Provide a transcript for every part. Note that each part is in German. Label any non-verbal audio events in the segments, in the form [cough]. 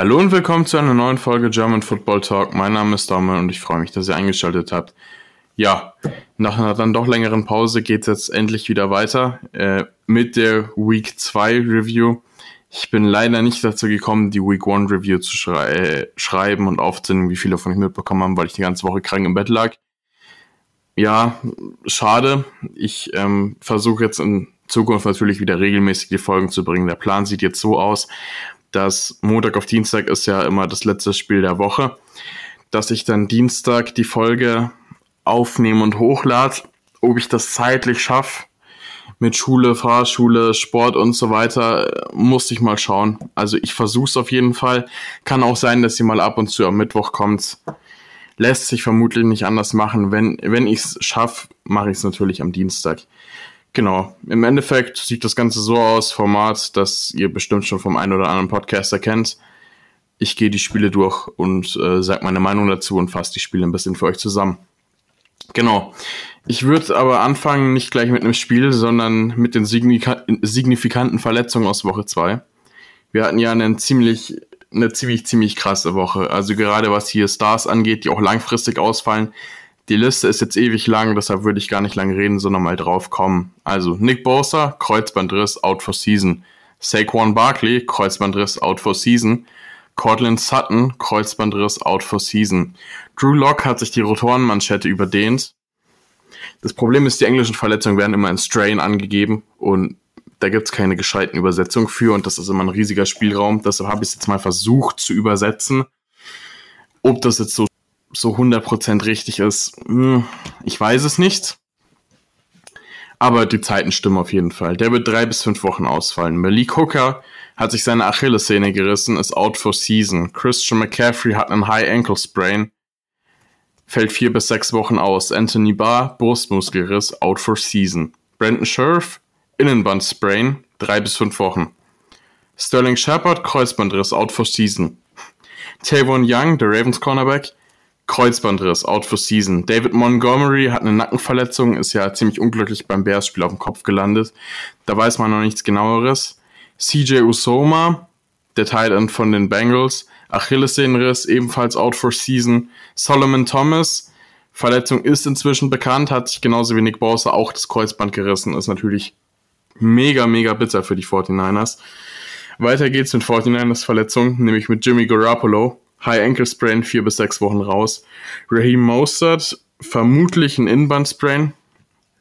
Hallo und willkommen zu einer neuen Folge German Football Talk. Mein Name ist Daumen und ich freue mich, dass ihr eingeschaltet habt. Ja, nach einer dann doch längeren Pause geht es jetzt endlich wieder weiter äh, mit der Week 2 Review. Ich bin leider nicht dazu gekommen, die Week 1 Review zu schrei äh, schreiben und aufzunehmen, wie viele von euch mitbekommen haben, weil ich die ganze Woche krank im Bett lag. Ja, schade. Ich ähm, versuche jetzt in Zukunft natürlich wieder regelmäßig die Folgen zu bringen. Der Plan sieht jetzt so aus, dass Montag auf Dienstag ist ja immer das letzte Spiel der Woche, dass ich dann Dienstag die Folge aufnehme und hochlade. Ob ich das zeitlich schaffe, mit Schule, Fahrschule, Sport und so weiter, muss ich mal schauen. Also ich versuche es auf jeden Fall. Kann auch sein, dass sie mal ab und zu am Mittwoch kommt. Lässt sich vermutlich nicht anders machen. Wenn, wenn ich es schaffe, mache ich es natürlich am Dienstag. Genau. Im Endeffekt sieht das Ganze so aus, Format, das ihr bestimmt schon vom einen oder anderen Podcaster kennt. Ich gehe die Spiele durch und äh, sage meine Meinung dazu und fasse die Spiele ein bisschen für euch zusammen. Genau. Ich würde aber anfangen, nicht gleich mit einem Spiel, sondern mit den signifikanten Verletzungen aus Woche 2. Wir hatten ja einen ziemlich, eine ziemlich, ziemlich krasse Woche. Also gerade was hier Stars angeht, die auch langfristig ausfallen, die Liste ist jetzt ewig lang, deshalb würde ich gar nicht lange reden, sondern mal drauf kommen. Also Nick Bosa, Kreuzbandriss, out for season. Saquon Barkley, Kreuzbandriss, out for season. Cortland Sutton, Kreuzbandriss, out for season. Drew Locke hat sich die Rotorenmanschette überdehnt. Das Problem ist, die englischen Verletzungen werden immer in Strain angegeben und da gibt es keine gescheiten Übersetzungen für und das ist immer ein riesiger Spielraum. Deshalb habe ich es jetzt mal versucht zu übersetzen. Ob das jetzt so so 100% richtig ist, hm, ich weiß es nicht. Aber die Zeiten stimmen auf jeden Fall. Der wird drei bis fünf Wochen ausfallen. Malik Hooker hat sich seine Achillessehne gerissen, ist out for season. Christian McCaffrey hat einen High Ankle Sprain, fällt vier bis sechs Wochen aus. Anthony Barr, Brustmuskelriss, out for season. Brandon Scherf, Innenband Sprain, drei bis fünf Wochen. Sterling Shepard, Kreuzbandriss, out for season. Tavon Young, der Ravens Cornerback, Kreuzbandriss, out for season. David Montgomery hat eine Nackenverletzung, ist ja ziemlich unglücklich beim Bears-Spiel auf dem Kopf gelandet. Da weiß man noch nichts genaueres. CJ Usoma, der End von den Bengals, Achillessehnenriss, ebenfalls out for season. Solomon Thomas, Verletzung ist inzwischen bekannt, hat sich genauso wie Nick Bosa auch das Kreuzband gerissen, ist natürlich mega, mega bitter für die 49ers. Weiter geht's mit 49ers Verletzung, nämlich mit Jimmy Garoppolo. High Ankle Sprain, vier bis sechs Wochen raus. Raheem Mostert, vermutlich ein Inband-Sprain,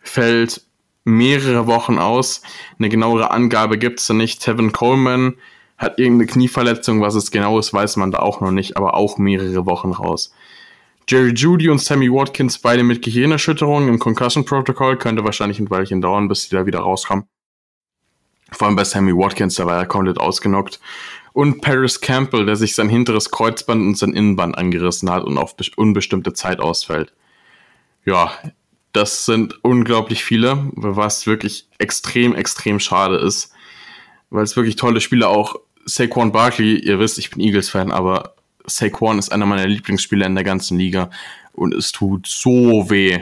fällt mehrere Wochen aus. Eine genauere Angabe gibt es da nicht. Tevin Coleman hat irgendeine Knieverletzung, was es genau ist, weiß man da auch noch nicht, aber auch mehrere Wochen raus. Jerry Judy und Sammy Watkins beide mit Gehirnerschütterungen im Concussion Protocol, könnte wahrscheinlich ein Weilchen dauern, bis sie da wieder rauskommen. Vor allem bei Sammy Watkins, da war er komplett ausgenockt und Paris Campbell, der sich sein hinteres Kreuzband und sein Innenband angerissen hat und auf unbestimmte Zeit ausfällt. Ja, das sind unglaublich viele, was wirklich extrem, extrem schade ist, weil es wirklich tolle Spieler auch Saquon Barkley, ihr wisst, ich bin Eagles-Fan, aber Saquon ist einer meiner Lieblingsspieler in der ganzen Liga und es tut so weh,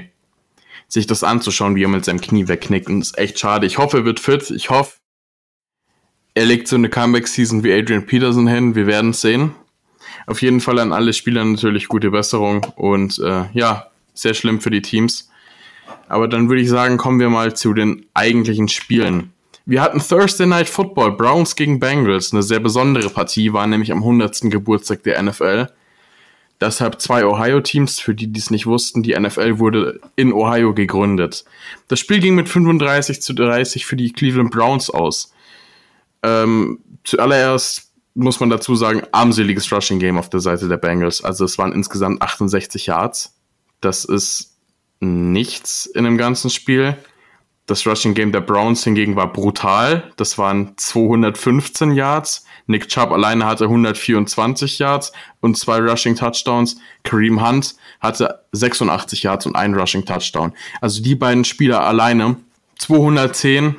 sich das anzuschauen, wie er mit seinem Knie wegknickt und es ist echt schade. Ich hoffe, er wird fit. Ich hoffe, er legt so eine Comeback-Season wie Adrian Peterson hin. Wir werden es sehen. Auf jeden Fall an alle Spieler natürlich gute Besserung und äh, ja, sehr schlimm für die Teams. Aber dann würde ich sagen, kommen wir mal zu den eigentlichen Spielen. Wir hatten Thursday Night Football, Browns gegen Bengals. Eine sehr besondere Partie, war nämlich am 100. Geburtstag der NFL. Deshalb zwei Ohio-Teams, für die, die es nicht wussten, die NFL wurde in Ohio gegründet. Das Spiel ging mit 35 zu 30 für die Cleveland Browns aus. Ähm, zuallererst muss man dazu sagen, armseliges Rushing Game auf der Seite der Bengals. Also es waren insgesamt 68 Yards. Das ist nichts in dem ganzen Spiel. Das Rushing Game der Browns hingegen war brutal. Das waren 215 Yards. Nick Chubb alleine hatte 124 Yards und zwei Rushing Touchdowns. Kareem Hunt hatte 86 Yards und ein Rushing Touchdown. Also die beiden Spieler alleine 210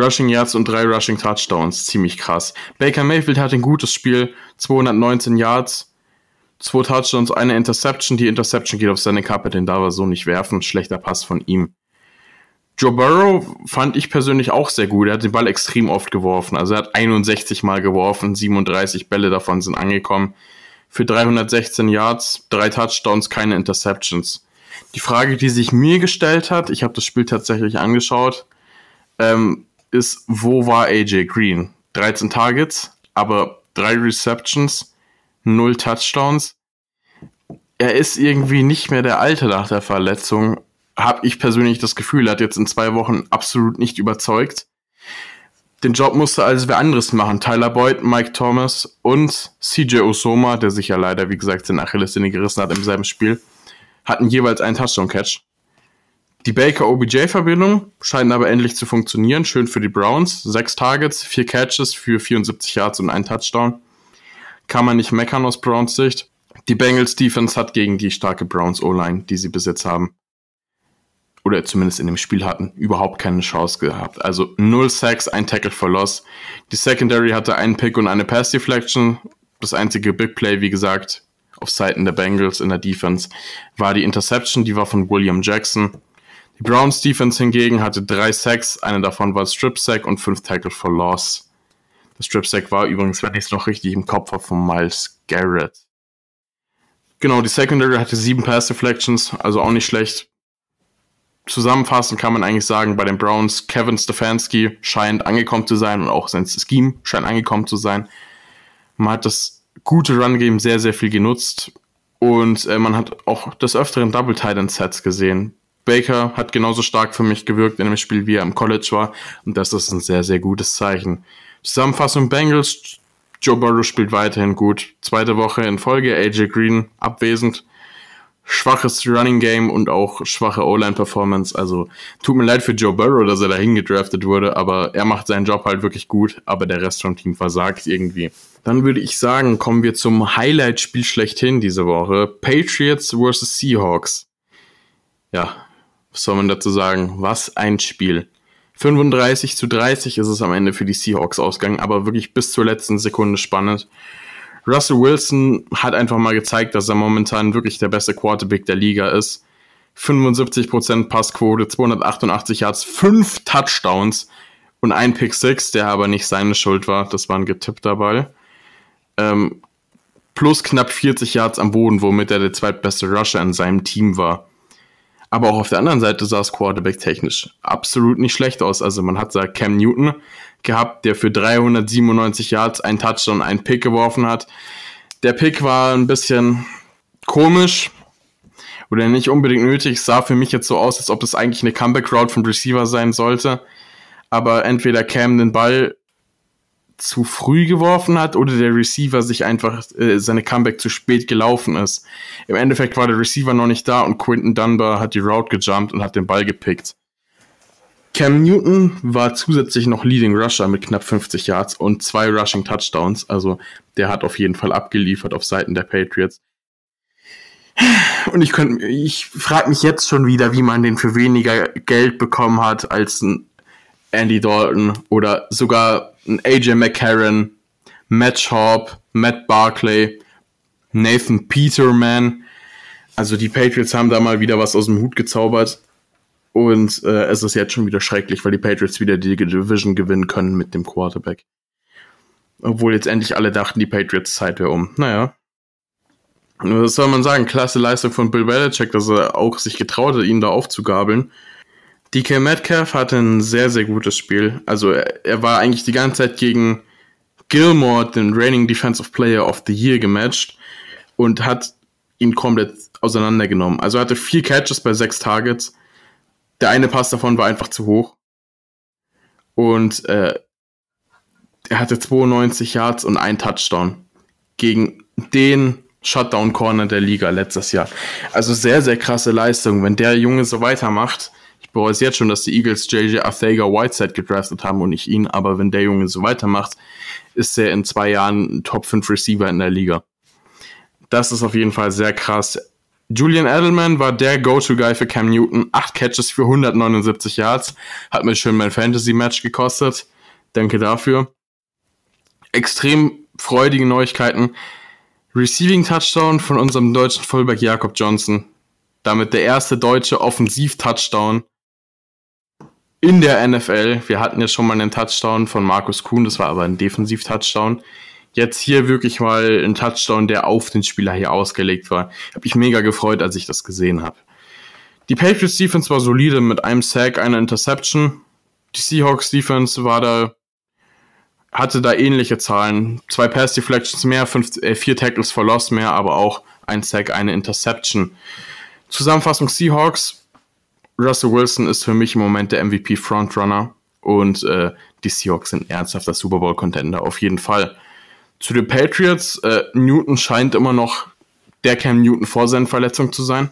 Rushing Yards und drei Rushing Touchdowns. Ziemlich krass. Baker Mayfield hat ein gutes Spiel. 219 Yards, zwei Touchdowns, eine Interception. Die Interception geht auf seine Kappe, den darf er so nicht werfen. Schlechter Pass von ihm. Joe Burrow fand ich persönlich auch sehr gut. Er hat den Ball extrem oft geworfen. Also er hat 61 Mal geworfen, 37 Bälle davon sind angekommen. Für 316 Yards, drei Touchdowns, keine Interceptions. Die Frage, die sich mir gestellt hat, ich habe das Spiel tatsächlich angeschaut, ähm, ist, wo war AJ Green? 13 Targets, aber drei Receptions, null Touchdowns. Er ist irgendwie nicht mehr der Alte nach der Verletzung habe ich persönlich das Gefühl, er hat jetzt in zwei Wochen absolut nicht überzeugt. Den Job musste also wer anderes machen. Tyler Boyd, Mike Thomas und CJ Osoma, der sich ja leider, wie gesagt, seine Achillessehne gerissen hat im selben Spiel, hatten jeweils einen Touchdown-Catch. Die Baker-OBJ-Verbindung scheint aber endlich zu funktionieren. Schön für die Browns. Sechs Targets, vier Catches für 74 Yards und ein Touchdown. Kann man nicht meckern aus Browns Sicht. Die Bengals Defense hat gegen die starke Browns O-Line, die sie bis jetzt haben, oder zumindest in dem Spiel hatten, überhaupt keine Chance gehabt. Also null Sacks, ein Tackle for Loss. Die Secondary hatte einen Pick und eine Pass Deflection. Das einzige Big Play, wie gesagt, auf Seiten der Bengals in der Defense war die Interception, die war von William Jackson. Die Browns Defense hingegen hatte drei Sacks, eine davon war Strip Sack und fünf Tackle for Loss. Das Strip Sack war übrigens, wenn ich es noch richtig im Kopf habe, von Miles Garrett. Genau, die Secondary hatte sieben Pass Deflections, also auch nicht schlecht zusammenfassend kann man eigentlich sagen, bei den Browns, Kevin Stefanski scheint angekommen zu sein und auch sein Scheme scheint angekommen zu sein. Man hat das gute Run-Game sehr, sehr viel genutzt und äh, man hat auch des Öfteren Double Titan Sets gesehen. Baker hat genauso stark für mich gewirkt in dem Spiel, wie er im College war und das ist ein sehr, sehr gutes Zeichen. Zusammenfassung Bengals, Joe Burrow spielt weiterhin gut. Zweite Woche in Folge, AJ Green abwesend schwaches Running Game und auch schwache O-Line-Performance. Also tut mir leid für Joe Burrow, dass er dahin gedraftet wurde, aber er macht seinen Job halt wirklich gut, aber der Rest vom Team versagt irgendwie. Dann würde ich sagen, kommen wir zum Highlight-Spiel schlechthin diese Woche. Patriots vs. Seahawks. Ja, was soll man dazu sagen? Was ein Spiel. 35 zu 30 ist es am Ende für die Seahawks ausgegangen, aber wirklich bis zur letzten Sekunde spannend. Russell Wilson hat einfach mal gezeigt, dass er momentan wirklich der beste Quarterback der Liga ist. 75% Passquote, 288 Yards, 5 Touchdowns und ein Pick 6, der aber nicht seine Schuld war. Das war ein getippter Ball. Ähm, plus knapp 40 Yards am Boden, womit er der zweitbeste Rusher in seinem Team war. Aber auch auf der anderen Seite sah es Quarterback technisch absolut nicht schlecht aus. Also man hat da Cam Newton, gehabt, der für 397 Yards einen Touchdown, einen Pick geworfen hat. Der Pick war ein bisschen komisch oder nicht unbedingt nötig. Es sah für mich jetzt so aus, als ob das eigentlich eine Comeback-Route vom Receiver sein sollte. Aber entweder Cam den Ball zu früh geworfen hat oder der Receiver sich einfach äh, seine Comeback zu spät gelaufen ist. Im Endeffekt war der Receiver noch nicht da und Quinton Dunbar hat die Route gejumpt und hat den Ball gepickt. Cam Newton war zusätzlich noch Leading Rusher mit knapp 50 Yards und zwei Rushing Touchdowns. Also der hat auf jeden Fall abgeliefert auf Seiten der Patriots. Und ich könnte, ich frage mich jetzt schon wieder, wie man den für weniger Geld bekommen hat als ein Andy Dalton oder sogar ein AJ McCarron, Matt Schaub, Matt Barclay, Nathan Peterman. Also die Patriots haben da mal wieder was aus dem Hut gezaubert. Und äh, es ist jetzt schon wieder schrecklich, weil die Patriots wieder die Division gewinnen können mit dem Quarterback. Obwohl jetzt endlich alle dachten, die Patriots Zeit wäre um. Naja. Was soll man sagen? Klasse Leistung von Bill Belichick, dass er auch sich getraut hat, ihn da aufzugabeln. DK Metcalf hatte ein sehr, sehr gutes Spiel. Also er, er war eigentlich die ganze Zeit gegen Gilmore, den Reigning Defensive Player of the Year, gematcht und hat ihn komplett auseinandergenommen. Also er hatte vier Catches bei sechs Targets der eine Pass davon war einfach zu hoch. Und äh, er hatte 92 Yards und ein Touchdown gegen den Shutdown Corner der Liga letztes Jahr. Also sehr, sehr krasse Leistung. Wenn der Junge so weitermacht, ich bereue es jetzt schon, dass die Eagles JJ Arthega Whiteside gedraftet haben und nicht ihn, aber wenn der Junge so weitermacht, ist er in zwei Jahren ein Top 5 Receiver in der Liga. Das ist auf jeden Fall sehr krass. Julian Edelman war der Go-To-Guy für Cam Newton. Acht Catches für 179 Yards. Hat mir schön mein Fantasy-Match gekostet. Danke dafür. Extrem freudige Neuigkeiten. Receiving Touchdown von unserem deutschen Fullback Jakob Johnson. Damit der erste deutsche Offensiv-Touchdown in der NFL. Wir hatten ja schon mal einen Touchdown von Markus Kuhn, das war aber ein Defensiv-Touchdown. Jetzt hier wirklich mal ein Touchdown, der auf den Spieler hier ausgelegt war. Habe ich mega gefreut, als ich das gesehen habe. Die Patriots Defense war solide mit einem Sack, einer Interception. Die Seahawks Defense war da, hatte da ähnliche Zahlen. Zwei Pass Deflections mehr, fünf, äh, vier Tackles for Loss mehr, aber auch ein Sack, eine Interception. Zusammenfassung Seahawks. Russell Wilson ist für mich im Moment der MVP Frontrunner und äh, die Seahawks sind ernsthafter Super Bowl Contender auf jeden Fall. Zu den Patriots, äh, Newton scheint immer noch der Cam Newton vor seinen Verletzungen zu sein.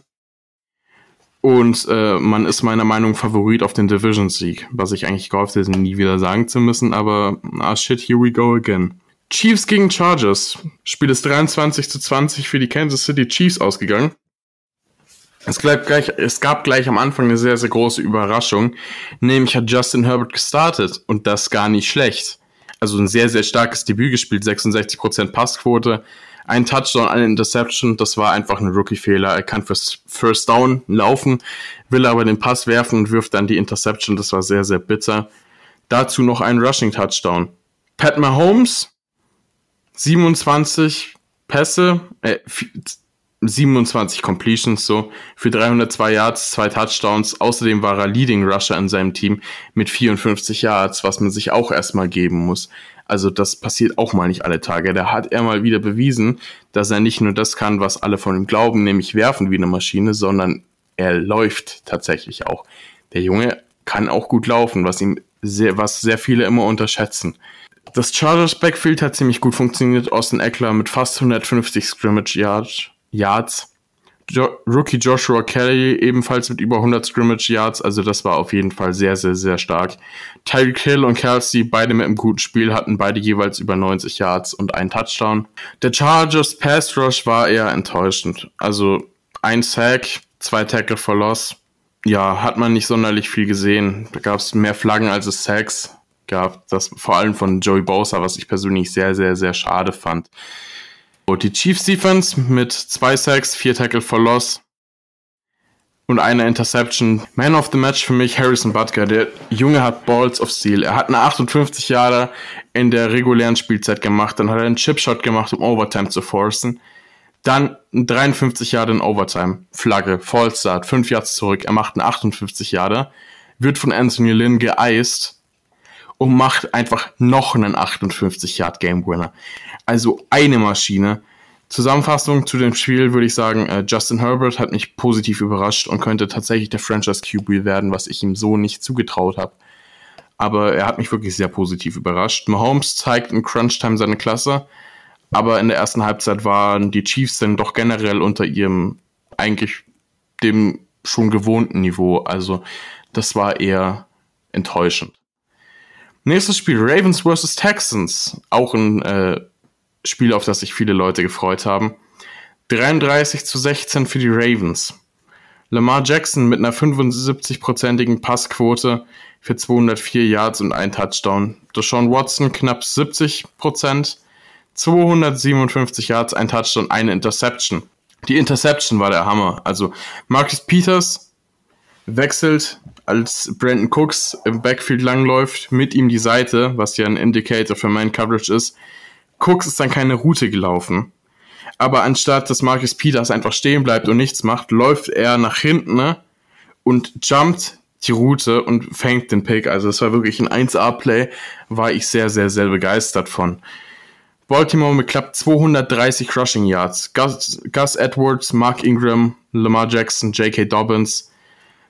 Und äh, man ist meiner Meinung Favorit auf den Division-Sieg, was ich eigentlich gehofft hätte, nie wieder sagen zu müssen, aber ah shit, here we go again. Chiefs gegen Chargers. Spiel ist 23 zu 20 für die Kansas City Chiefs ausgegangen. Es, gleich, es gab gleich am Anfang eine sehr, sehr große Überraschung. Nämlich hat Justin Herbert gestartet und das gar nicht schlecht. Also ein sehr, sehr starkes Debüt gespielt, 66% Passquote, ein Touchdown, eine Interception, das war einfach ein Rookie-Fehler. Er kann fürs First Down laufen, will aber den Pass werfen und wirft dann die Interception. Das war sehr, sehr bitter. Dazu noch ein Rushing-Touchdown. Pat Mahomes, 27 Pässe, äh, 27 Completions so für 302 Yards, zwei Touchdowns. Außerdem war er Leading Rusher in seinem Team mit 54 Yards, was man sich auch erstmal geben muss. Also das passiert auch mal nicht alle Tage. Da hat er mal wieder bewiesen, dass er nicht nur das kann, was alle von ihm glauben, nämlich werfen wie eine Maschine, sondern er läuft tatsächlich auch. Der Junge kann auch gut laufen, was ihm sehr, was sehr viele immer unterschätzen. Das Chargers Backfield hat ziemlich gut funktioniert. Austin Eckler mit fast 150 Scrimmage Yards. Yards. Jo Rookie Joshua Kelly ebenfalls mit über 100 Scrimmage Yards, also das war auf jeden Fall sehr, sehr, sehr stark. Tyreek Hill und Kelsey, beide mit einem guten Spiel, hatten beide jeweils über 90 Yards und einen Touchdown. Der Chargers Pass Rush war eher enttäuschend. Also ein Sack, zwei Tackle for Loss. Ja, hat man nicht sonderlich viel gesehen. Da gab es mehr Flaggen als es Sacks gab. Das vor allem von Joey Bosa, was ich persönlich sehr, sehr, sehr schade fand. Die Chiefs Defense mit zwei Sacks, vier Tackle for Loss und einer Interception. Man of the Match für mich Harrison Butker. Der Junge hat Balls of Steel. Er hat eine 58 Jahre in der regulären Spielzeit gemacht. Dann hat er einen Chipshot gemacht, um Overtime zu forcen. Dann 53 Jahre in Overtime. Flagge, Fallstart, 5 Yards zurück. Er macht eine 58 Jahre. Wird von Anthony Lynn geeist und macht einfach noch einen 58 Yard Game Winner. Also eine Maschine. Zusammenfassung zu dem Spiel würde ich sagen, äh, Justin Herbert hat mich positiv überrascht und könnte tatsächlich der Franchise QB werden, was ich ihm so nicht zugetraut habe. Aber er hat mich wirklich sehr positiv überrascht. Mahomes zeigt in Crunch Time seine Klasse, aber in der ersten Halbzeit waren die Chiefs dann doch generell unter ihrem eigentlich dem schon gewohnten Niveau. Also das war eher enttäuschend. Nächstes Spiel Ravens vs. Texans. Auch ein äh, Spiel, auf das sich viele Leute gefreut haben. 33 zu 16 für die Ravens. Lamar Jackson mit einer 75-prozentigen Passquote für 204 Yards und ein Touchdown. Deshaun Watson knapp 70 Prozent, 257 Yards, ein Touchdown, eine Interception. Die Interception war der Hammer. Also Marcus Peters wechselt, als Brandon Cooks im Backfield langläuft, mit ihm die Seite, was ja ein Indicator für Man Coverage ist, Cooks ist dann keine Route gelaufen. Aber anstatt dass Marcus Peters einfach stehen bleibt und nichts macht, läuft er nach hinten ne, und jumpt die Route und fängt den Pick. Also es war wirklich ein 1A-Play, war ich sehr, sehr, sehr begeistert von. Baltimore mit knapp 230 Crushing Yards. Gus, Gus Edwards, Mark Ingram, Lamar Jackson, J.K. Dobbins.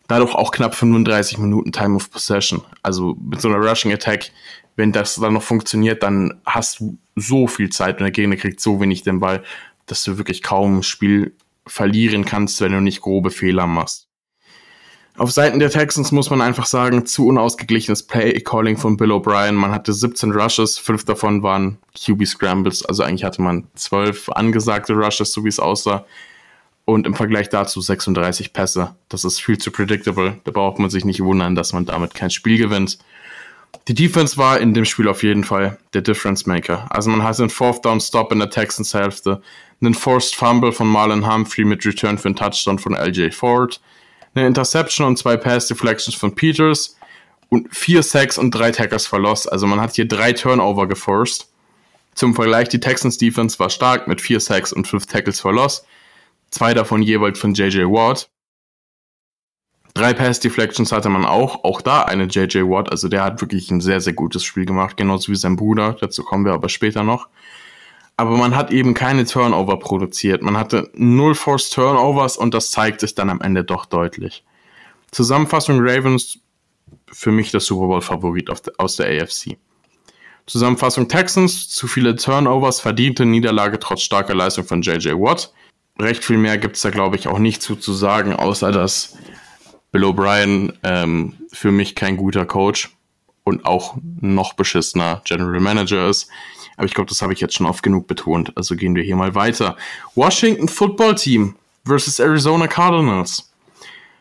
Dadurch auch knapp 35 Minuten Time of Possession. Also mit so einer Rushing Attack wenn das dann noch funktioniert, dann hast du so viel Zeit und der Gegner kriegt so wenig den Ball, dass du wirklich kaum Spiel verlieren kannst, wenn du nicht grobe Fehler machst. Auf Seiten der Texans muss man einfach sagen, zu unausgeglichenes Play-Calling von Bill O'Brien. Man hatte 17 Rushes, fünf davon waren QB-Scrambles, also eigentlich hatte man zwölf angesagte Rushes, so wie es aussah. Und im Vergleich dazu 36 Pässe. Das ist viel zu predictable. Da braucht man sich nicht wundern, dass man damit kein Spiel gewinnt. Die Defense war in dem Spiel auf jeden Fall der Difference Maker. Also man hatte einen Fourth Down Stop in der Texans Hälfte, einen Forced Fumble von Marlon Humphrey mit Return für einen Touchdown von LJ Ford, eine Interception und zwei Pass Deflections von Peters und vier Sacks und drei Tackers verlost. Also man hat hier drei Turnover geforst. Zum Vergleich, die Texans Defense war stark mit vier Sacks und fünf Tackles verlost. Zwei davon jeweils von JJ Watt. Drei Pass Deflections hatte man auch. Auch da eine JJ Watt. Also der hat wirklich ein sehr, sehr gutes Spiel gemacht. Genauso wie sein Bruder. Dazu kommen wir aber später noch. Aber man hat eben keine Turnover produziert. Man hatte null Forced Turnovers und das zeigt sich dann am Ende doch deutlich. Zusammenfassung Ravens für mich der Super Bowl Favorit aus der AFC. Zusammenfassung Texans, zu viele Turnovers, verdiente Niederlage trotz starker Leistung von JJ Watt. Recht viel mehr gibt es da, glaube ich, auch nicht zu, zu sagen, außer dass Bill O'Brien ähm, für mich kein guter Coach und auch noch beschissener General Manager ist. Aber ich glaube, das habe ich jetzt schon oft genug betont. Also gehen wir hier mal weiter. Washington Football Team versus Arizona Cardinals.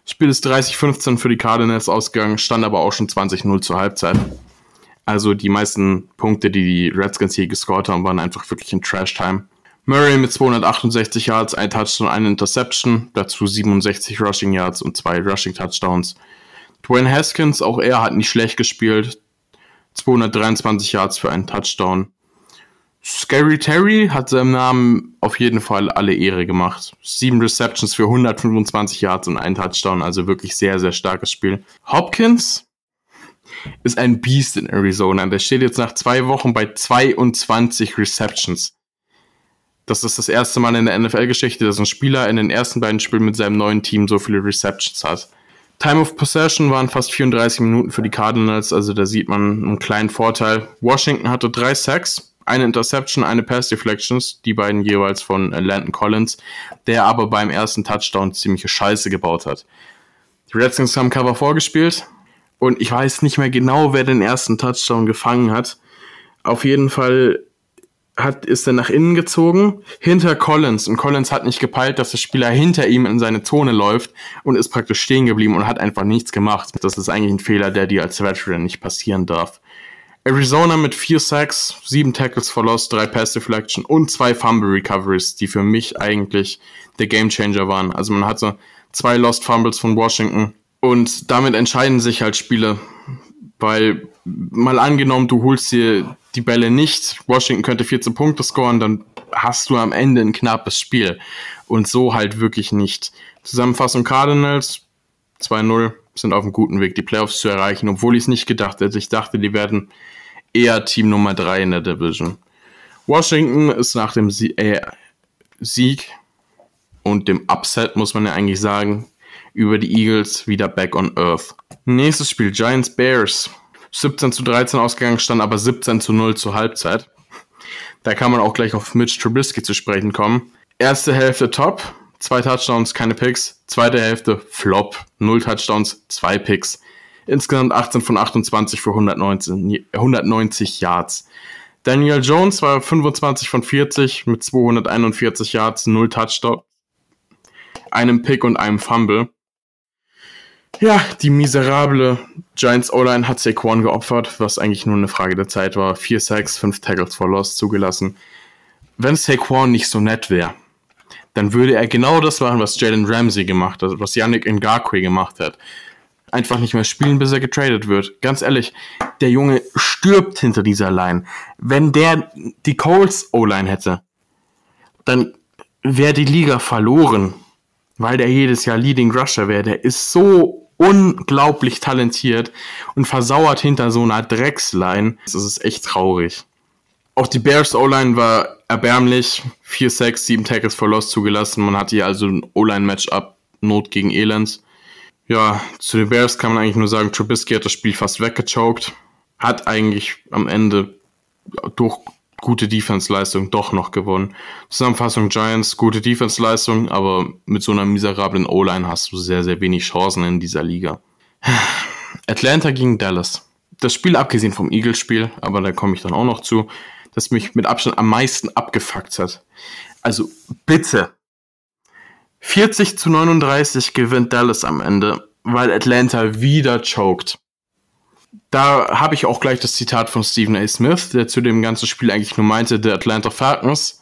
Spiel ist 30-15 für die Cardinals ausgegangen, stand aber auch schon 20-0 zur Halbzeit. Also die meisten Punkte, die die Redskins hier gescored haben, waren einfach wirklich in Trash-Time. Murray mit 268 Yards, ein Touchdown, eine Interception, dazu 67 Rushing Yards und zwei Rushing Touchdowns. Dwayne Haskins, auch er hat nicht schlecht gespielt, 223 Yards für einen Touchdown. Scary Terry hat seinem Namen auf jeden Fall alle Ehre gemacht. Sieben Receptions für 125 Yards und ein Touchdown, also wirklich sehr, sehr starkes Spiel. Hopkins ist ein Beast in Arizona. Der steht jetzt nach zwei Wochen bei 22 Receptions. Das ist das erste Mal in der NFL-Geschichte, dass ein Spieler in den ersten beiden Spielen mit seinem neuen Team so viele Receptions hat. Time of Possession waren fast 34 Minuten für die Cardinals, also da sieht man einen kleinen Vorteil. Washington hatte drei Sacks, eine Interception, eine Pass Deflections, die beiden jeweils von Landon Collins, der aber beim ersten Touchdown ziemliche Scheiße gebaut hat. Die Redskins haben Cover vorgespielt und ich weiß nicht mehr genau, wer den ersten Touchdown gefangen hat. Auf jeden Fall hat, ist er nach innen gezogen, hinter Collins. Und Collins hat nicht gepeilt, dass der Spieler hinter ihm in seine Zone läuft und ist praktisch stehen geblieben und hat einfach nichts gemacht. Das ist eigentlich ein Fehler, der dir als Veteran nicht passieren darf. Arizona mit vier Sacks, sieben Tackles for Loss, drei Pass Deflection und zwei Fumble Recoveries, die für mich eigentlich der Game Changer waren. Also man hatte zwei Lost Fumbles von Washington und damit entscheiden sich halt Spiele, weil mal angenommen, du holst dir die Bälle nicht, Washington könnte 14 Punkte scoren, dann hast du am Ende ein knappes Spiel und so halt wirklich nicht. Zusammenfassung Cardinals 2-0 sind auf einem guten Weg, die Playoffs zu erreichen, obwohl ich es nicht gedacht hätte. Ich dachte, die werden eher Team Nummer 3 in der Division. Washington ist nach dem äh, Sieg und dem Upset, muss man ja eigentlich sagen, über die Eagles wieder back on earth. Nächstes Spiel, Giants Bears. 17 zu 13 ausgegangen, stand aber 17 zu 0 zur Halbzeit. Da kann man auch gleich auf Mitch Trubisky zu sprechen kommen. Erste Hälfte top, zwei Touchdowns, keine Picks. Zweite Hälfte flop, null Touchdowns, zwei Picks. Insgesamt 18 von 28 für 119, 190 Yards. Daniel Jones war 25 von 40 mit 241 Yards, 0 Touchdown, einem Pick und einem Fumble. Ja, die miserable Giants O-Line hat Saquon geopfert, was eigentlich nur eine Frage der Zeit war. Vier Sacks, fünf Tackles for Loss zugelassen. Wenn Saquon nicht so nett wäre, dann würde er genau das machen, was Jalen Ramsey gemacht hat, was Yannick Ngakwe gemacht hat einfach nicht mehr spielen, bis er getradet wird. Ganz ehrlich, der Junge stirbt hinter dieser Line. Wenn der die Coles O-Line hätte, dann wäre die Liga verloren, weil der jedes Jahr Leading Rusher wäre. Der ist so unglaublich talentiert und versauert hinter so einer Drecksline. Das ist echt traurig. Auch die Bears O-Line war erbärmlich. 4 6 7 Tackles for Loss zugelassen. Man hatte hier also ein O-Line-Matchup Not gegen Elends. Ja, zu den Bears kann man eigentlich nur sagen, Trubisky hat das Spiel fast weggechoked. Hat eigentlich am Ende durch gute Defense-Leistung doch noch gewonnen. Zusammenfassung Giants, gute Defense-Leistung, aber mit so einer miserablen O-Line hast du sehr, sehr wenig Chancen in dieser Liga. [sighs] Atlanta gegen Dallas. Das Spiel, abgesehen vom Eagles-Spiel, aber da komme ich dann auch noch zu, das mich mit Abstand am meisten abgefuckt hat. Also bitte, 40 zu 39 gewinnt Dallas am Ende, weil Atlanta wieder choked. Da habe ich auch gleich das Zitat von Stephen A. Smith, der zu dem ganzen Spiel eigentlich nur meinte, the Atlanta Falcons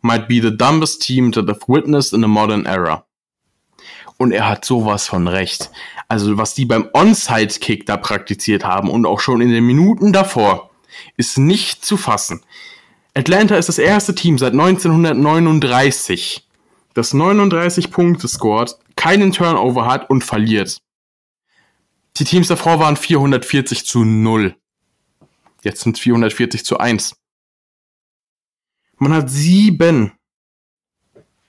might be the dumbest team that have witnessed in a modern era. Und er hat sowas von recht. also was die beim Onside-Kick da praktiziert haben und auch schon in den Minuten davor, ist nicht zu fassen. Atlanta ist das erste Team seit 1939, das 39 Punkte scored, keinen Turnover hat und verliert. Die Teams davor waren 440 zu 0. Jetzt sind es 440 zu 1. Man hat sieben.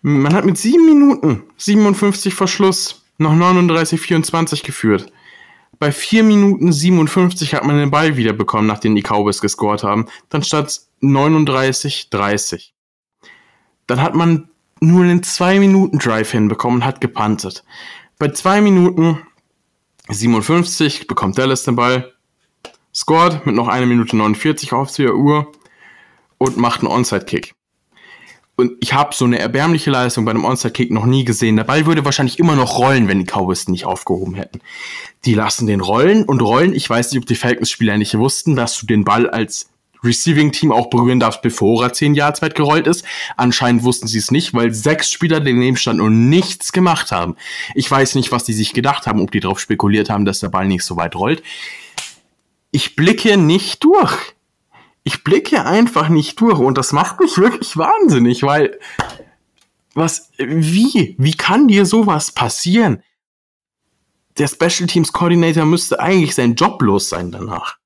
Man hat mit sieben Minuten 57 Verschluss noch 39, 24 geführt. Bei 4 Minuten 57 hat man den Ball wieder bekommen, nachdem die Cowboys gescored haben. Dann stand 39, 30. Dann hat man nur einen 2 Minuten Drive hinbekommen und hat gepantet. Bei 2 Minuten 57 bekommt Dallas den Ball, scored mit noch 1 Minute 49 auf der Uhr und macht einen Onside-Kick. Und ich habe so eine erbärmliche Leistung bei einem Onside-Kick noch nie gesehen. Der Ball würde wahrscheinlich immer noch rollen, wenn die Cowboys nicht aufgehoben hätten. Die lassen den rollen und rollen. Ich weiß nicht, ob die Falcons-Spieler nicht wussten, dass du den Ball als Receiving-Team auch berühren darfst, bevor er 10 Yards weit gerollt ist. Anscheinend wussten sie es nicht, weil sechs Spieler daneben standen und nichts gemacht haben. Ich weiß nicht, was die sich gedacht haben, ob die darauf spekuliert haben, dass der Ball nicht so weit rollt. Ich blicke nicht durch ich blicke einfach nicht durch und das macht mich wirklich wahnsinnig, weil was, wie, wie kann dir sowas passieren? Der Special Teams Coordinator müsste eigentlich sein Job los sein danach.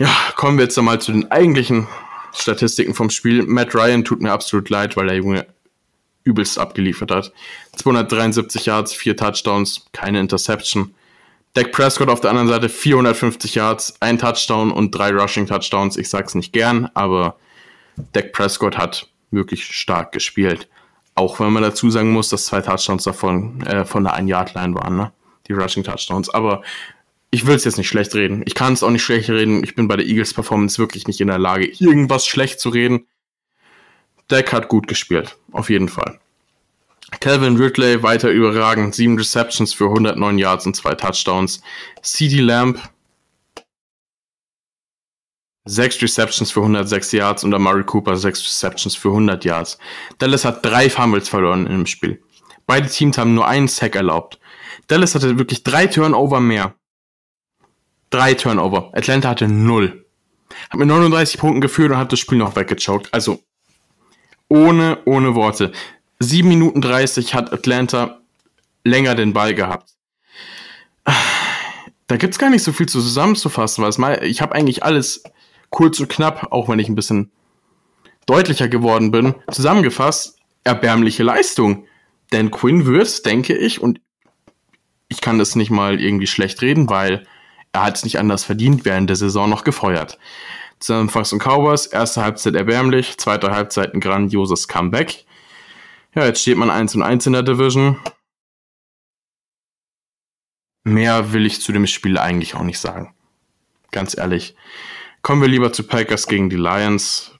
Ja, kommen wir jetzt einmal zu den eigentlichen Statistiken vom Spiel. Matt Ryan tut mir absolut leid, weil der Junge übelst abgeliefert hat. 273 Yards, 4 Touchdowns, keine Interception. Dak Prescott auf der anderen Seite 450 Yards, ein Touchdown und drei Rushing Touchdowns. Ich sag's nicht gern, aber Dak Prescott hat wirklich stark gespielt. Auch wenn man dazu sagen muss, dass zwei Touchdowns davon äh, von der Ein-Yard-Line waren, ne? Die Rushing Touchdowns. Aber ich will es jetzt nicht schlecht reden. Ich kann es auch nicht schlecht reden. Ich bin bei der Eagles Performance wirklich nicht in der Lage, irgendwas schlecht zu reden. Dak hat gut gespielt. Auf jeden Fall. Calvin Ridley weiter überragend, sieben Receptions für 109 Yards und zwei Touchdowns. CD Lamb sechs Receptions für 106 Yards und Amari Cooper sechs Receptions für 100 Yards. Dallas hat drei Fumbles verloren im Spiel. Beide Teams haben nur einen Sack erlaubt. Dallas hatte wirklich drei Turnover mehr. Drei Turnover. Atlanta hatte null. Hat mit 39 Punkten geführt und hat das Spiel noch weggechoked. Also ohne, ohne Worte. 7 Minuten 30 hat Atlanta länger den Ball gehabt. Da gibt's gar nicht so viel zusammenzufassen, was mal, ich habe eigentlich alles kurz und knapp, auch wenn ich ein bisschen deutlicher geworden bin, zusammengefasst. Erbärmliche Leistung. Denn Quinn wird, denke ich, und ich kann das nicht mal irgendwie schlecht reden, weil er hat es nicht anders verdient, während der Saison noch gefeuert. Zusammenfassung Cowboys, erste Halbzeit erbärmlich, zweite Halbzeit ein grandioses Comeback. Ja, jetzt steht man 1 und 1 in der Division. Mehr will ich zu dem Spiel eigentlich auch nicht sagen. Ganz ehrlich. Kommen wir lieber zu Packers gegen die Lions.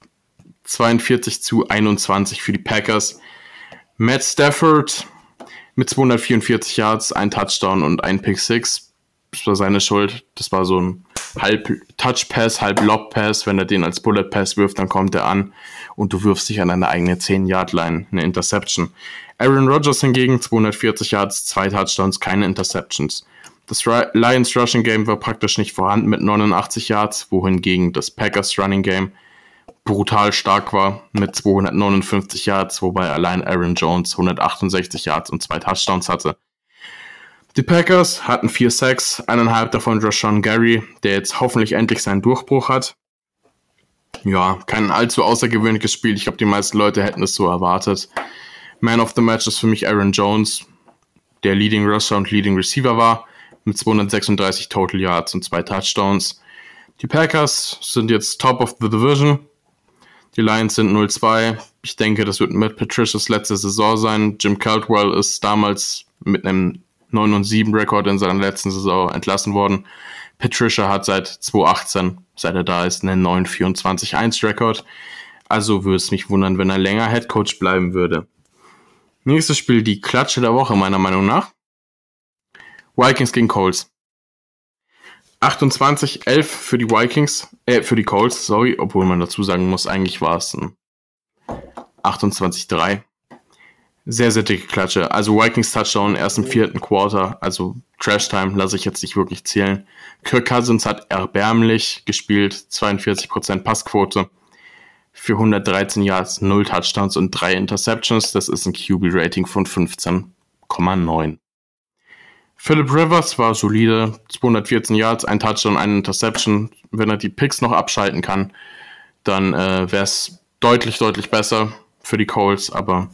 42 zu 21 für die Packers. Matt Stafford mit 244 Yards, ein Touchdown und ein Pick 6. Das war seine Schuld. Das war so ein halb Touch Pass, halb Lob Pass. Wenn er den als Bullet Pass wirft, dann kommt er an und du wirfst dich an deine eigene 10-Yard-Line, eine Interception. Aaron Rodgers hingegen 240 Yards, zwei Touchdowns, keine Interceptions. Das Lions Rushing Game war praktisch nicht vorhanden mit 89 Yards, wohingegen das Packers Running Game brutal stark war mit 259 Yards, wobei allein Aaron Jones 168 Yards und zwei Touchdowns hatte. Die Packers hatten vier Sacks, eineinhalb davon Rashawn Gary, der jetzt hoffentlich endlich seinen Durchbruch hat. Ja, kein allzu außergewöhnliches Spiel. Ich glaube, die meisten Leute hätten es so erwartet. Man of the Match ist für mich Aaron Jones, der Leading Rusher und Leading Receiver war, mit 236 Total Yards und zwei Touchdowns. Die Packers sind jetzt Top of the Division. Die Lions sind 0-2. Ich denke, das wird mit Patricias letzte Saison sein. Jim Caldwell ist damals mit einem 9 7 Rekord in seiner letzten Saison entlassen worden. Patricia hat seit 2018, seit er da ist, einen 9 24 1 Rekord. Also würde es mich wundern, wenn er länger Head Coach bleiben würde. Nächstes Spiel, die Klatsche der Woche, meiner Meinung nach. Vikings gegen Colts. 28-11 für die Vikings, äh, für die Colts, sorry, obwohl man dazu sagen muss, eigentlich war es ein 28-3 sehr, sehr dicke Klatsche. Also Vikings Touchdown erst im vierten Quarter. Also Trash Time lasse ich jetzt nicht wirklich zählen. Kirk Cousins hat erbärmlich gespielt, 42% Passquote für 113 Yards, 0 Touchdowns und 3 Interceptions. Das ist ein QB-Rating von 15,9. Philip Rivers war solide, 214 Yards, ein Touchdown, eine Interception. Wenn er die Picks noch abschalten kann, dann äh, wäre es deutlich, deutlich besser für die Colts, aber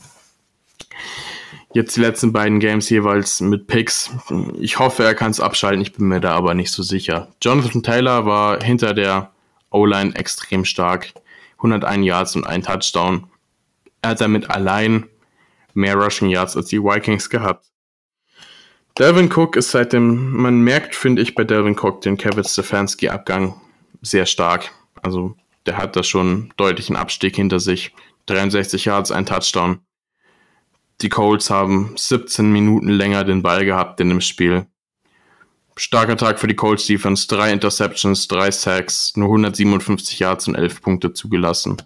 jetzt die letzten beiden Games jeweils mit Picks. Ich hoffe, er kann es abschalten, ich bin mir da aber nicht so sicher. Jonathan Taylor war hinter der O-Line extrem stark. 101 Yards und ein Touchdown. Er hat damit allein mehr Rushing Yards als die Vikings gehabt. Delvin Cook ist seitdem, man merkt, finde ich, bei Delvin Cook den Kevin Stefanski-Abgang sehr stark. Also der hat da schon deutlichen Abstieg hinter sich. 63 Yards, ein Touchdown. Die Colts haben 17 Minuten länger den Ball gehabt in dem Spiel. Starker Tag für die Colts Defense. Drei Interceptions, drei Sacks, nur 157 Yards und 11 Punkte zugelassen.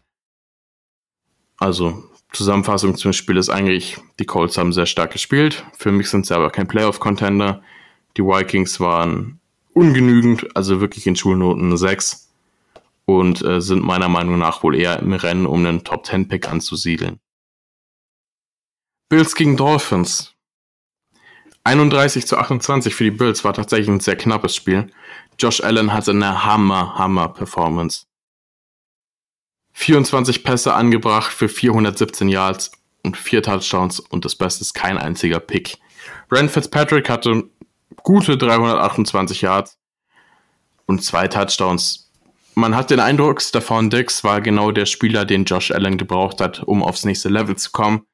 Also, Zusammenfassung zum Spiel ist eigentlich, die Colts haben sehr stark gespielt. Für mich sind sie aber kein Playoff-Contender. Die Vikings waren ungenügend, also wirklich in Schulnoten 6 und äh, sind meiner Meinung nach wohl eher im Rennen, um einen Top 10 Pick anzusiedeln. Bills gegen Dolphins. 31 zu 28 für die Bills war tatsächlich ein sehr knappes Spiel. Josh Allen hatte eine Hammer, Hammer Performance. 24 Pässe angebracht für 417 Yards und 4 Touchdowns und das Beste ist kein einziger Pick. Rand Fitzpatrick hatte gute 328 Yards und zwei Touchdowns. Man hat den Eindruck, Stefan Dix war genau der Spieler, den Josh Allen gebraucht hat, um aufs nächste Level zu kommen.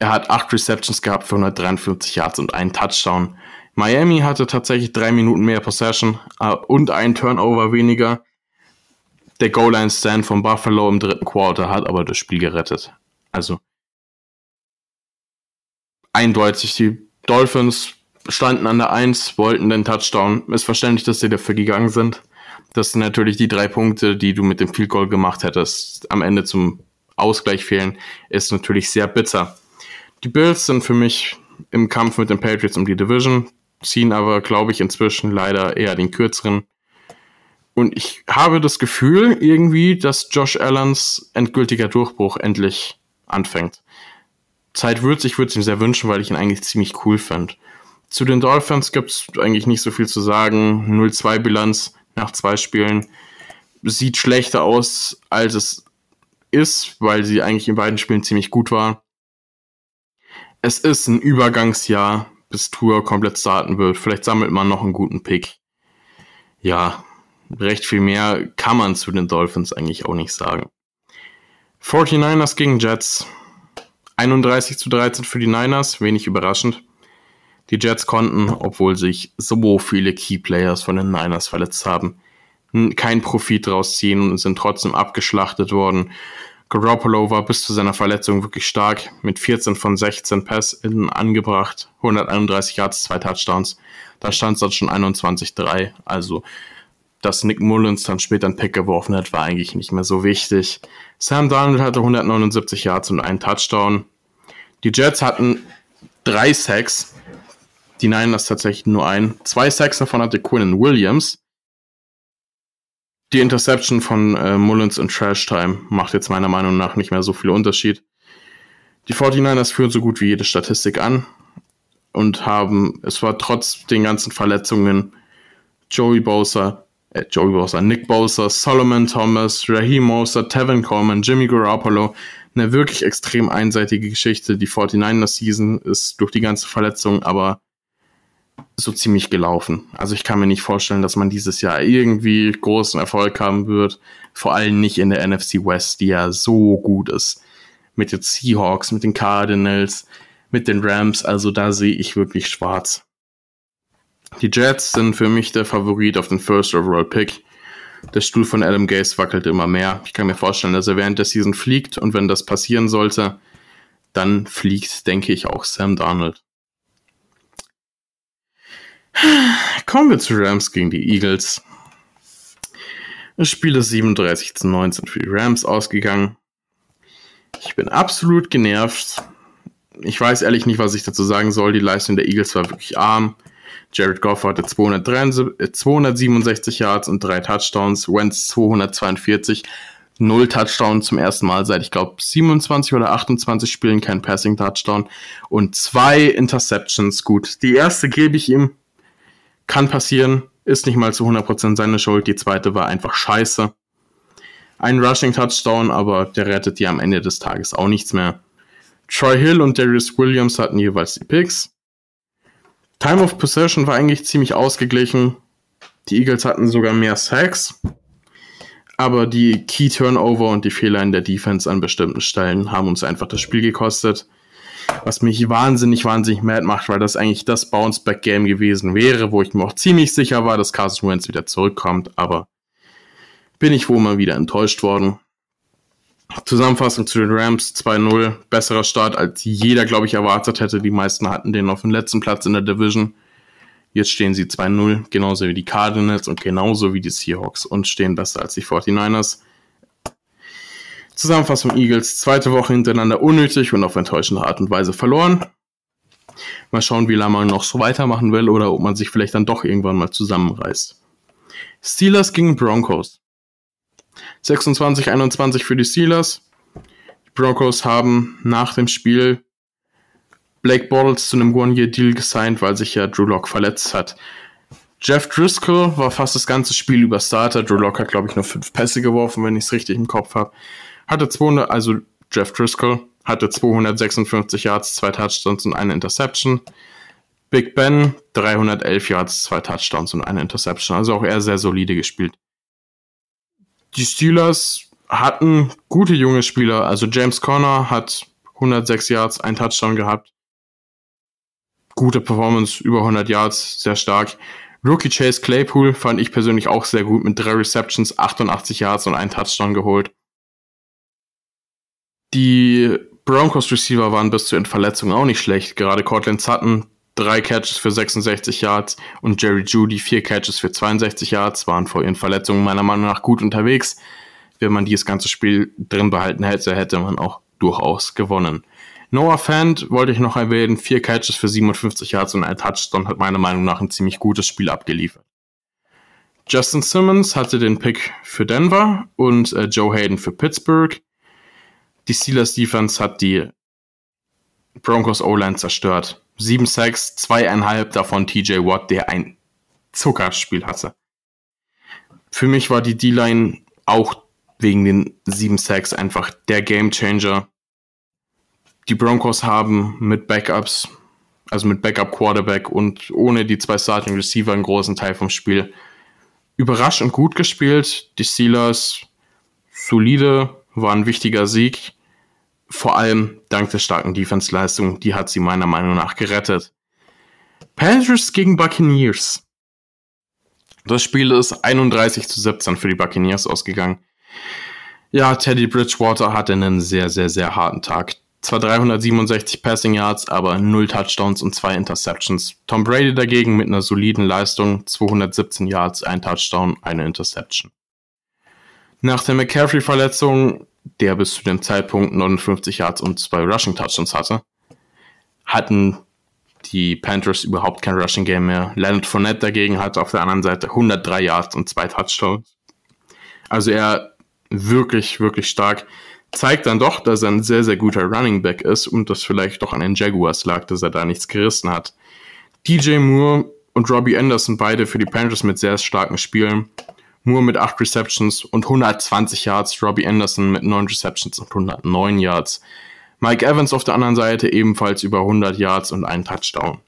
Er hat acht Receptions gehabt für 153 Yards und einen Touchdown. Miami hatte tatsächlich drei Minuten mehr Possession uh, und einen Turnover weniger. Der Goal-Line-Stand von Buffalo im dritten Quarter hat aber das Spiel gerettet. Also eindeutig, die Dolphins standen an der 1, wollten den Touchdown. Ist verständlich, dass sie dafür gegangen sind. Das sind natürlich die drei Punkte, die du mit dem Field Goal gemacht hättest, am Ende zum Ausgleich fehlen, ist natürlich sehr bitter. Die Bills sind für mich im Kampf mit den Patriots um die Division, ziehen aber, glaube ich, inzwischen leider eher den kürzeren. Und ich habe das Gefühl irgendwie, dass Josh Allens endgültiger Durchbruch endlich anfängt. Zeit wird, ich würde es ihm sehr wünschen, weil ich ihn eigentlich ziemlich cool fand. Zu den Dolphins gibt es eigentlich nicht so viel zu sagen. 0-2 Bilanz nach zwei Spielen. Sieht schlechter aus, als es ist, weil sie eigentlich in beiden Spielen ziemlich gut war es ist ein Übergangsjahr, bis Tour komplett starten wird. Vielleicht sammelt man noch einen guten Pick. Ja, recht viel mehr kann man zu den Dolphins eigentlich auch nicht sagen. 49ers gegen Jets. 31 zu 13 für die Niners, wenig überraschend. Die Jets konnten, obwohl sich so viele Key Players von den Niners verletzt haben, keinen Profit rausziehen und sind trotzdem abgeschlachtet worden. Garoppolo war bis zu seiner Verletzung wirklich stark, mit 14 von 16 Pässen angebracht, 131 Yards, zwei Touchdowns. Da stand es dann schon 21-3. Also, dass Nick Mullins dann später einen Pick geworfen hat, war eigentlich nicht mehr so wichtig. Sam Darnold hatte 179 Yards und einen Touchdown. Die Jets hatten drei Sacks. Die Niners tatsächlich nur einen. Zwei Sacks davon hatte Quinn Williams die Interception von äh, Mullins in Trash Time macht jetzt meiner Meinung nach nicht mehr so viel Unterschied. Die 49ers führen so gut wie jede Statistik an und haben, es war trotz den ganzen Verletzungen Joey Bosa, äh, Joey Bosa, Nick Bosa, Solomon Thomas, Raheem Moser, Tevin Coleman, Jimmy Garoppolo, eine wirklich extrem einseitige Geschichte. Die 49ers Season ist durch die ganze Verletzung aber so ziemlich gelaufen. Also ich kann mir nicht vorstellen, dass man dieses Jahr irgendwie großen Erfolg haben wird. Vor allem nicht in der NFC West, die ja so gut ist. Mit den Seahawks, mit den Cardinals, mit den Rams. Also da sehe ich wirklich schwarz. Die Jets sind für mich der Favorit auf den First Overall Pick. Der Stuhl von Adam Gase wackelt immer mehr. Ich kann mir vorstellen, dass er während der Season fliegt und wenn das passieren sollte, dann fliegt, denke ich, auch Sam Darnold. Kommen wir zu Rams gegen die Eagles. Das Spiel ist 37 zu 19 für die Rams ausgegangen. Ich bin absolut genervt. ich weiß ehrlich nicht, was ich dazu sagen soll. Die Leistung der Eagles war wirklich arm. Jared Goff hatte 267 Yards und drei Touchdowns, Wentz 242, null Touchdowns zum ersten Mal seit, ich glaube, 27 oder 28 Spielen kein Passing Touchdown und zwei Interceptions. Gut, die erste gebe ich ihm, kann passieren, ist nicht mal zu 100% seine Schuld. Die zweite war einfach scheiße. Ein Rushing Touchdown, aber der rettet dir am Ende des Tages auch nichts mehr. Troy Hill und Darius Williams hatten jeweils die Picks. Time of Possession war eigentlich ziemlich ausgeglichen. Die Eagles hatten sogar mehr Sacks. Aber die Key Turnover und die Fehler in der Defense an bestimmten Stellen haben uns einfach das Spiel gekostet. Was mich wahnsinnig, wahnsinnig mad macht, weil das eigentlich das Bounce-Back-Game gewesen wäre, wo ich mir auch ziemlich sicher war, dass Carson Wentz wieder zurückkommt. Aber bin ich wohl mal wieder enttäuscht worden. Zusammenfassung zu den Rams 2-0. Besserer Start, als jeder, glaube ich, erwartet hätte. Die meisten hatten den auf dem letzten Platz in der Division. Jetzt stehen sie 2-0, genauso wie die Cardinals und genauso wie die Seahawks und stehen besser als die 49ers. Zusammenfassung Eagles, zweite Woche hintereinander unnötig und auf enttäuschende Art und Weise verloren. Mal schauen, wie lange man noch so weitermachen will oder ob man sich vielleicht dann doch irgendwann mal zusammenreißt. Steelers gegen Broncos. 26-21 für die Steelers. Die Broncos haben nach dem Spiel Blake Bortles zu einem One-Year-Deal gesigned, weil sich ja Drew Lock verletzt hat. Jeff Driscoll war fast das ganze Spiel über Starter. Drew Lock hat, glaube ich, nur fünf Pässe geworfen, wenn ich es richtig im Kopf habe. Hatte 200, also Jeff Driscoll hatte 256 Yards, zwei Touchdowns und eine Interception. Big Ben 311 Yards, zwei Touchdowns und eine Interception. Also auch er sehr solide gespielt die Steelers hatten gute junge Spieler. Also James Conner hat 106 Yards, ein Touchdown gehabt. Gute Performance, über 100 Yards, sehr stark. Rookie Chase Claypool fand ich persönlich auch sehr gut mit drei Receptions, 88 Yards und ein Touchdown geholt. Die Broncos Receiver waren bis zu den Verletzungen auch nicht schlecht. Gerade Cortland Sutton drei Catches für 66 Yards und Jerry Judy vier Catches für 62 Yards, waren vor ihren Verletzungen meiner Meinung nach gut unterwegs. Wenn man dieses ganze Spiel drin behalten hätte, hätte man auch durchaus gewonnen. Noah Fant wollte ich noch erwähnen, vier Catches für 57 Yards und ein Touchdown hat meiner Meinung nach ein ziemlich gutes Spiel abgeliefert. Justin Simmons hatte den Pick für Denver und äh, Joe Hayden für Pittsburgh. Die Steelers Defense hat die Broncos O-Line zerstört. Sieben Sacks, zweieinhalb davon TJ Watt, der ein Zuckerspiel hatte. Für mich war die D-Line auch wegen den sieben Sacks einfach der Game Changer. Die Broncos haben mit Backups, also mit Backup Quarterback und ohne die zwei Starting Receiver einen großen Teil vom Spiel überraschend gut gespielt. Die Steelers solide, war ein wichtiger Sieg vor allem dank der starken Defense-Leistung, die hat sie meiner Meinung nach gerettet. Panthers gegen Buccaneers. Das Spiel ist 31 zu 17 für die Buccaneers ausgegangen. Ja, Teddy Bridgewater hatte einen sehr, sehr, sehr harten Tag. Zwar 367 Passing Yards, aber 0 Touchdowns und 2 Interceptions. Tom Brady dagegen mit einer soliden Leistung, 217 Yards, 1 Touchdown, eine Interception. Nach der McCaffrey-Verletzung der bis zu dem Zeitpunkt 59 Yards und zwei Rushing Touchdowns hatte, hatten die Panthers überhaupt kein Rushing Game mehr. Leonard Fournette dagegen hat auf der anderen Seite 103 Yards und zwei Touchdowns. Also er wirklich, wirklich stark. Zeigt dann doch, dass er ein sehr, sehr guter Running Back ist und das vielleicht doch an den Jaguars lag, dass er da nichts gerissen hat. DJ Moore und Robbie Anderson beide für die Panthers mit sehr starken Spielen. Moore mit 8 Receptions und 120 Yards, Robbie Anderson mit 9 Receptions und 109 Yards. Mike Evans auf der anderen Seite ebenfalls über 100 Yards und einen Touchdown.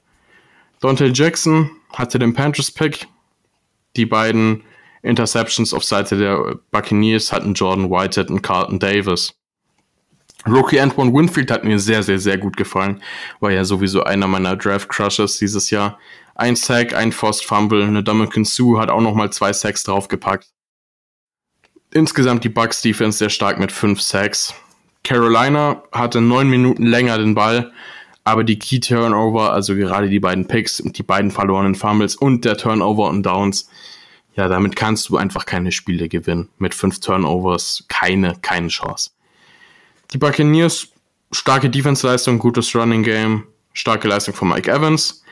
Dante Jackson hatte den Panthers Pick. Die beiden Interceptions auf Seite der Buccaneers hatten Jordan Whitehead und Carlton Davis. Rookie Antoine Winfield hat mir sehr, sehr, sehr gut gefallen. War ja sowieso einer meiner Draft Crushes dieses Jahr. Ein Sack, ein Forced Fumble, eine Dominican Sue hat auch nochmal zwei Sacks draufgepackt. Insgesamt die Bucks Defense sehr stark mit fünf Sacks. Carolina hatte neun Minuten länger den Ball, aber die Key Turnover, also gerade die beiden Picks, die beiden verlorenen Fumbles und der Turnover und Downs, ja, damit kannst du einfach keine Spiele gewinnen. Mit fünf Turnovers keine, keine Chance. Die Buccaneers starke Defense-Leistung, gutes Running Game, starke Leistung von Mike Evans.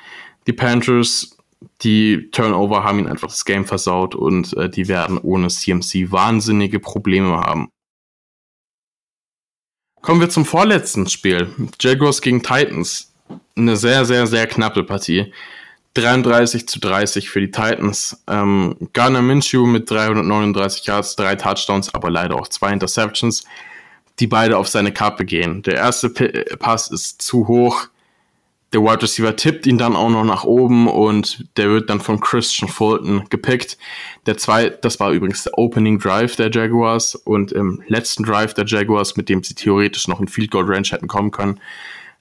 Die Panthers, die Turnover haben ihn einfach das Game versaut und äh, die werden ohne CMC wahnsinnige Probleme haben. Kommen wir zum vorletzten Spiel. Jaguars gegen Titans. Eine sehr, sehr, sehr knappe Partie. 33 zu 30 für die Titans. Ähm, Garner Minshew mit 339 Yards, drei Touchdowns, aber leider auch zwei Interceptions, die beide auf seine Kappe gehen. Der erste Pass ist zu hoch. Der Wide Receiver tippt ihn dann auch noch nach oben und der wird dann von Christian Fulton gepickt. Der zweite, das war übrigens der Opening Drive der Jaguars und im letzten Drive der Jaguars, mit dem sie theoretisch noch in Field Goal Range hätten kommen können,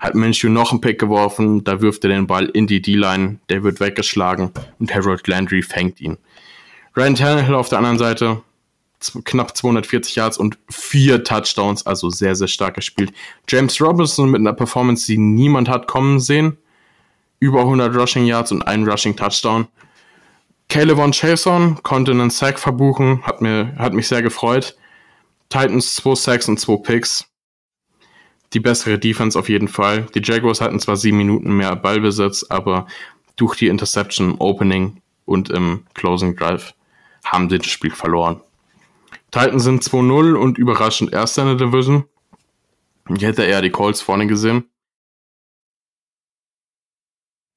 hat Minshew noch einen Pick geworfen, da wirft er den Ball in die D-Line, der wird weggeschlagen und Harold Landry fängt ihn. Ryan Tannehill auf der anderen Seite, knapp 240 Yards und vier Touchdowns, also sehr, sehr stark gespielt. James Robinson mit einer Performance, die niemand hat kommen sehen. Über 100 Rushing Yards und ein Rushing Touchdown. Caleb von Chason konnte einen Sack verbuchen, hat, mir, hat mich sehr gefreut. Titans 2 Sacks und 2 Picks die bessere Defense auf jeden Fall. Die Jaguars hatten zwar sieben Minuten mehr Ballbesitz, aber durch die Interception im Opening und im Closing Drive haben sie das Spiel verloren. Titans sind 2-0 und überraschend Erster in der Division. Ich hätte eher die Colts vorne gesehen.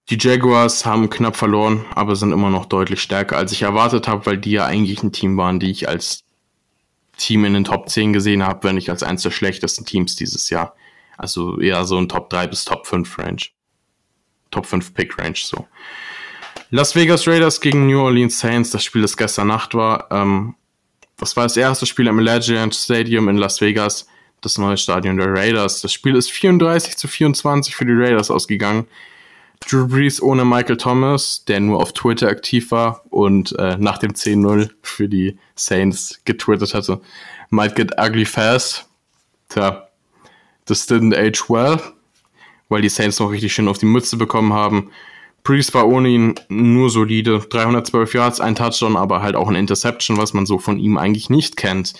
Die Jaguars haben knapp verloren, aber sind immer noch deutlich stärker, als ich erwartet habe, weil die ja eigentlich ein Team waren, die ich als Team in den Top 10 gesehen habe, wenn nicht als eines der schlechtesten Teams dieses Jahr. Also eher so ein Top 3 bis Top 5 Range. Top 5 Pick Range so. Las Vegas Raiders gegen New Orleans Saints, das Spiel, das gestern Nacht war. Ähm, das war das erste Spiel am Legend Stadium in Las Vegas, das neue Stadion der Raiders. Das Spiel ist 34 zu 24 für die Raiders ausgegangen. Drew Brees ohne Michael Thomas, der nur auf Twitter aktiv war und äh, nach dem 10-0 für die Saints getwittert hatte. Might get ugly fast. Tja, das didn't age well, weil die Saints noch richtig schön auf die Mütze bekommen haben. Priest war ohne ihn nur solide. 312 Yards, ein Touchdown, aber halt auch ein Interception, was man so von ihm eigentlich nicht kennt.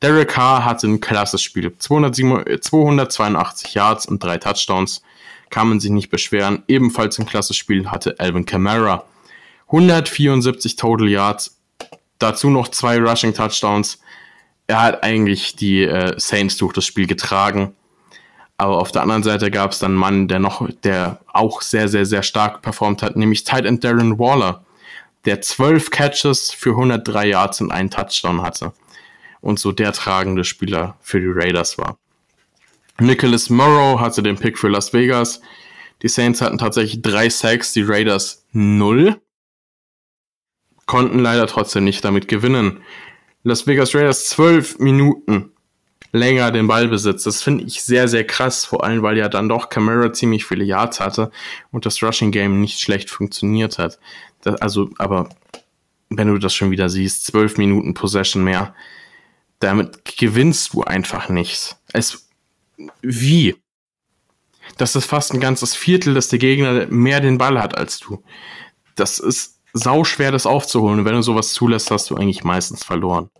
Derek Carr hatte ein klasse Spiel. 282 Yards und drei Touchdowns. Kann man sich nicht beschweren. Ebenfalls ein klasse Spiel hatte Alvin Kamara. 174 Total Yards. Dazu noch zwei Rushing Touchdowns. Er hat eigentlich die äh, Saints durch das Spiel getragen. Aber auf der anderen Seite gab es dann einen Mann, der noch, der auch sehr, sehr, sehr stark performt hat, nämlich Tight End Darren Waller, der zwölf Catches für 103 Yards und einen Touchdown hatte und so der tragende Spieler für die Raiders war. Nicholas Morrow hatte den Pick für Las Vegas. Die Saints hatten tatsächlich drei Sacks, die Raiders null. Konnten leider trotzdem nicht damit gewinnen. Las Vegas Raiders zwölf Minuten länger den Ball besitzt. Das finde ich sehr, sehr krass, vor allem weil ja dann doch Camara ziemlich viele Yards hatte und das Rushing Game nicht schlecht funktioniert hat. Das, also, aber wenn du das schon wieder siehst, zwölf Minuten Possession mehr, damit gewinnst du einfach nichts. Es, wie? Das ist fast ein ganzes Viertel, dass der Gegner mehr den Ball hat als du. Das ist sau schwer, das aufzuholen. Und wenn du sowas zulässt, hast du eigentlich meistens verloren.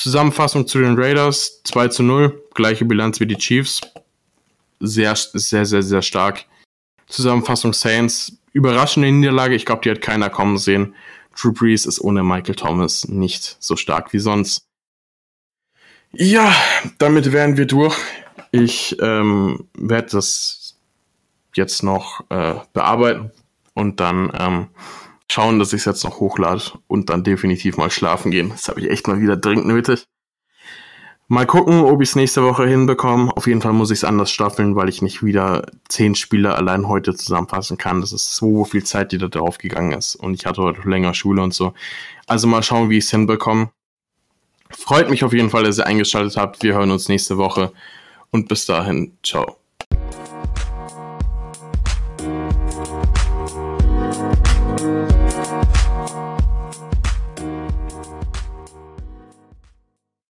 Zusammenfassung zu den Raiders 2 zu 0, gleiche Bilanz wie die Chiefs. Sehr, sehr, sehr, sehr stark. Zusammenfassung Saints, überraschende Niederlage, ich glaube, die hat keiner kommen sehen. Drew Brees ist ohne Michael Thomas nicht so stark wie sonst. Ja, damit wären wir durch. Ich ähm, werde das jetzt noch äh, bearbeiten und dann ähm, schauen, dass ich es jetzt noch hochlade und dann definitiv mal schlafen gehen. Das habe ich echt mal wieder dringend nötig. Mal gucken, ob ich es nächste Woche hinbekomme. Auf jeden Fall muss ich es anders staffeln, weil ich nicht wieder zehn Spiele allein heute zusammenfassen kann. Das ist so viel Zeit, die da drauf gegangen ist. Und ich hatte heute länger Schule und so. Also mal schauen, wie ich es hinbekomme. Freut mich auf jeden Fall, dass ihr eingeschaltet habt. Wir hören uns nächste Woche. Und bis dahin, ciao.